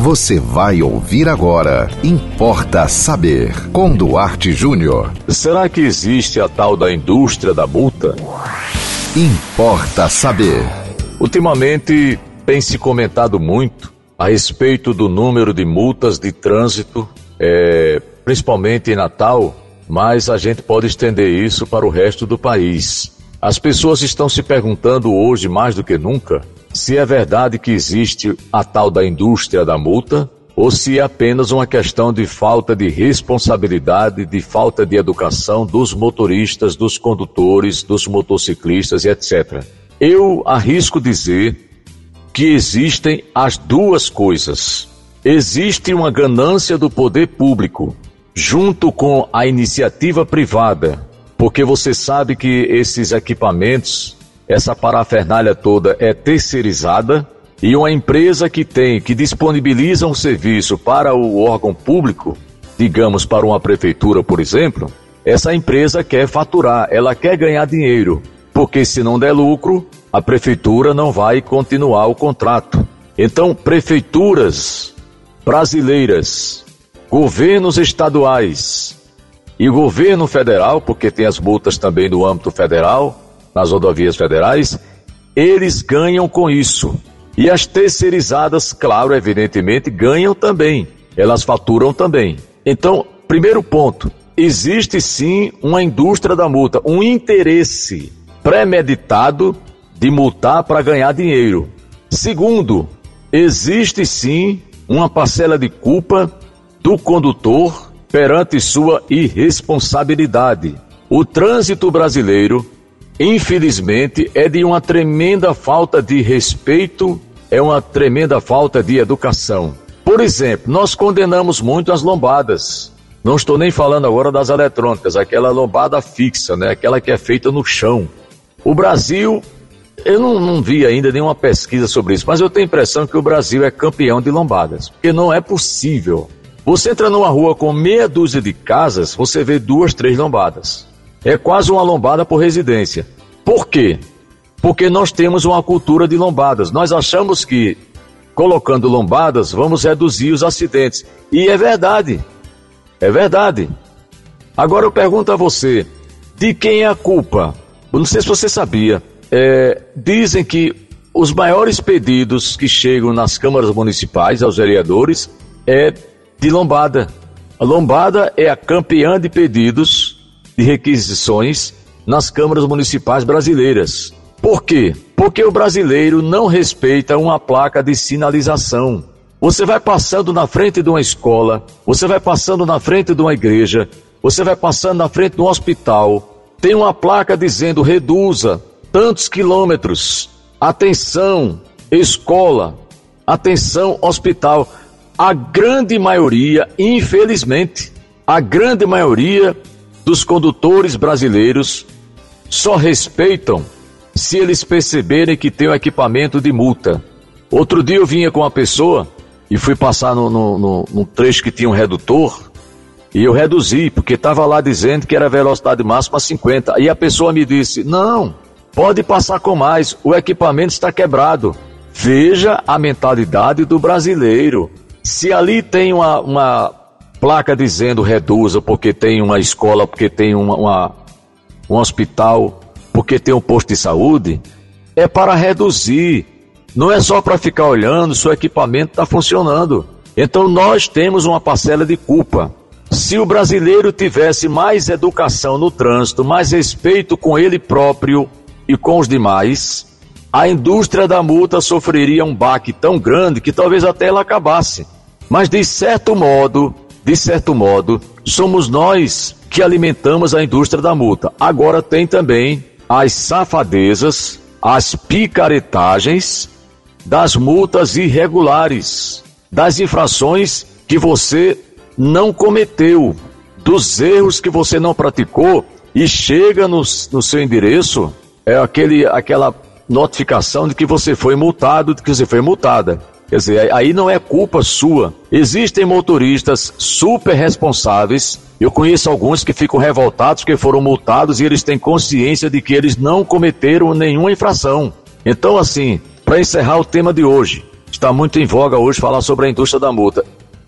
Você vai ouvir agora. Importa saber. Com Duarte Júnior. Será que existe a tal da indústria da multa? Importa saber. Ultimamente tem se comentado muito a respeito do número de multas de trânsito, é, principalmente em Natal, mas a gente pode estender isso para o resto do país. As pessoas estão se perguntando hoje mais do que nunca se é verdade que existe a tal da indústria da multa ou se é apenas uma questão de falta de responsabilidade, de falta de educação dos motoristas, dos condutores, dos motociclistas e etc. Eu arrisco dizer que existem as duas coisas. Existe uma ganância do poder público junto com a iniciativa privada, porque você sabe que esses equipamentos essa parafernália toda é terceirizada e uma empresa que tem, que disponibiliza um serviço para o órgão público, digamos para uma prefeitura, por exemplo, essa empresa quer faturar, ela quer ganhar dinheiro, porque se não der lucro, a prefeitura não vai continuar o contrato. Então, prefeituras brasileiras, governos estaduais e governo federal, porque tem as multas também do âmbito federal, nas rodovias federais, eles ganham com isso. E as terceirizadas, claro, evidentemente, ganham também. Elas faturam também. Então, primeiro ponto, existe sim uma indústria da multa, um interesse premeditado de multar para ganhar dinheiro. Segundo, existe sim uma parcela de culpa do condutor perante sua irresponsabilidade. O trânsito brasileiro infelizmente, é de uma tremenda falta de respeito, é uma tremenda falta de educação. Por exemplo, nós condenamos muito as lombadas. Não estou nem falando agora das eletrônicas, aquela lombada fixa, né? Aquela que é feita no chão. O Brasil, eu não, não vi ainda nenhuma pesquisa sobre isso, mas eu tenho a impressão que o Brasil é campeão de lombadas. Porque não é possível. Você entra numa rua com meia dúzia de casas, você vê duas, três lombadas. É quase uma lombada por residência. Por quê? Porque nós temos uma cultura de lombadas. Nós achamos que colocando lombadas vamos reduzir os acidentes. E é verdade. É verdade. Agora eu pergunto a você: de quem é a culpa? não sei se você sabia. É, dizem que os maiores pedidos que chegam nas câmaras municipais aos vereadores é de lombada. A lombada é a campeã de pedidos de requisições nas câmaras municipais brasileiras. Por quê? Porque o brasileiro não respeita uma placa de sinalização. Você vai passando na frente de uma escola, você vai passando na frente de uma igreja, você vai passando na frente de um hospital, tem uma placa dizendo reduza tantos quilômetros. Atenção, escola, atenção, hospital. A grande maioria, infelizmente, a grande maioria dos condutores brasileiros só respeitam se eles perceberem que tem o equipamento de multa. Outro dia eu vinha com uma pessoa e fui passar no, no, no, no trecho que tinha um redutor e eu reduzi, porque estava lá dizendo que era velocidade máxima 50. E a pessoa me disse: Não, pode passar com mais, o equipamento está quebrado. Veja a mentalidade do brasileiro. Se ali tem uma, uma placa dizendo reduza porque tem uma escola, porque tem uma, uma, um hospital, porque tem um posto de saúde, é para reduzir. Não é só para ficar olhando se o equipamento está funcionando. Então nós temos uma parcela de culpa. Se o brasileiro tivesse mais educação no trânsito, mais respeito com ele próprio e com os demais, a indústria da multa sofreria um baque tão grande que talvez até ela acabasse. Mas de certo modo, de certo modo, somos nós que alimentamos a indústria da multa. Agora tem também as safadezas, as picaretagens das multas irregulares, das infrações que você não cometeu, dos erros que você não praticou e chega no, no seu endereço é aquele, aquela notificação de que você foi multado, de que você foi multada. Quer dizer, aí não é culpa sua. Existem motoristas super responsáveis. Eu conheço alguns que ficam revoltados porque foram multados e eles têm consciência de que eles não cometeram nenhuma infração. Então, assim, para encerrar o tema de hoje, Está muito em voga hoje falar sobre a indústria da multa.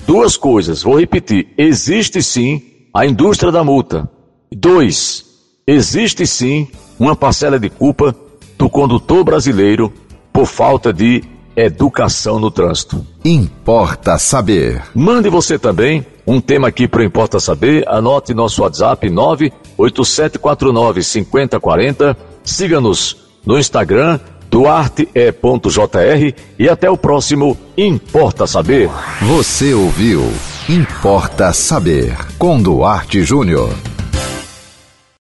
Duas coisas, vou repetir. Existe sim a indústria da multa. Dois, existe sim uma parcela de culpa do condutor brasileiro por falta de educação no trânsito. Importa saber. Mande você também um tema aqui para Importa Saber. Anote nosso WhatsApp 98749 5040. Siga-nos no Instagram duarte.jr e até o próximo Importa Saber. Você ouviu Importa Saber com Duarte Júnior.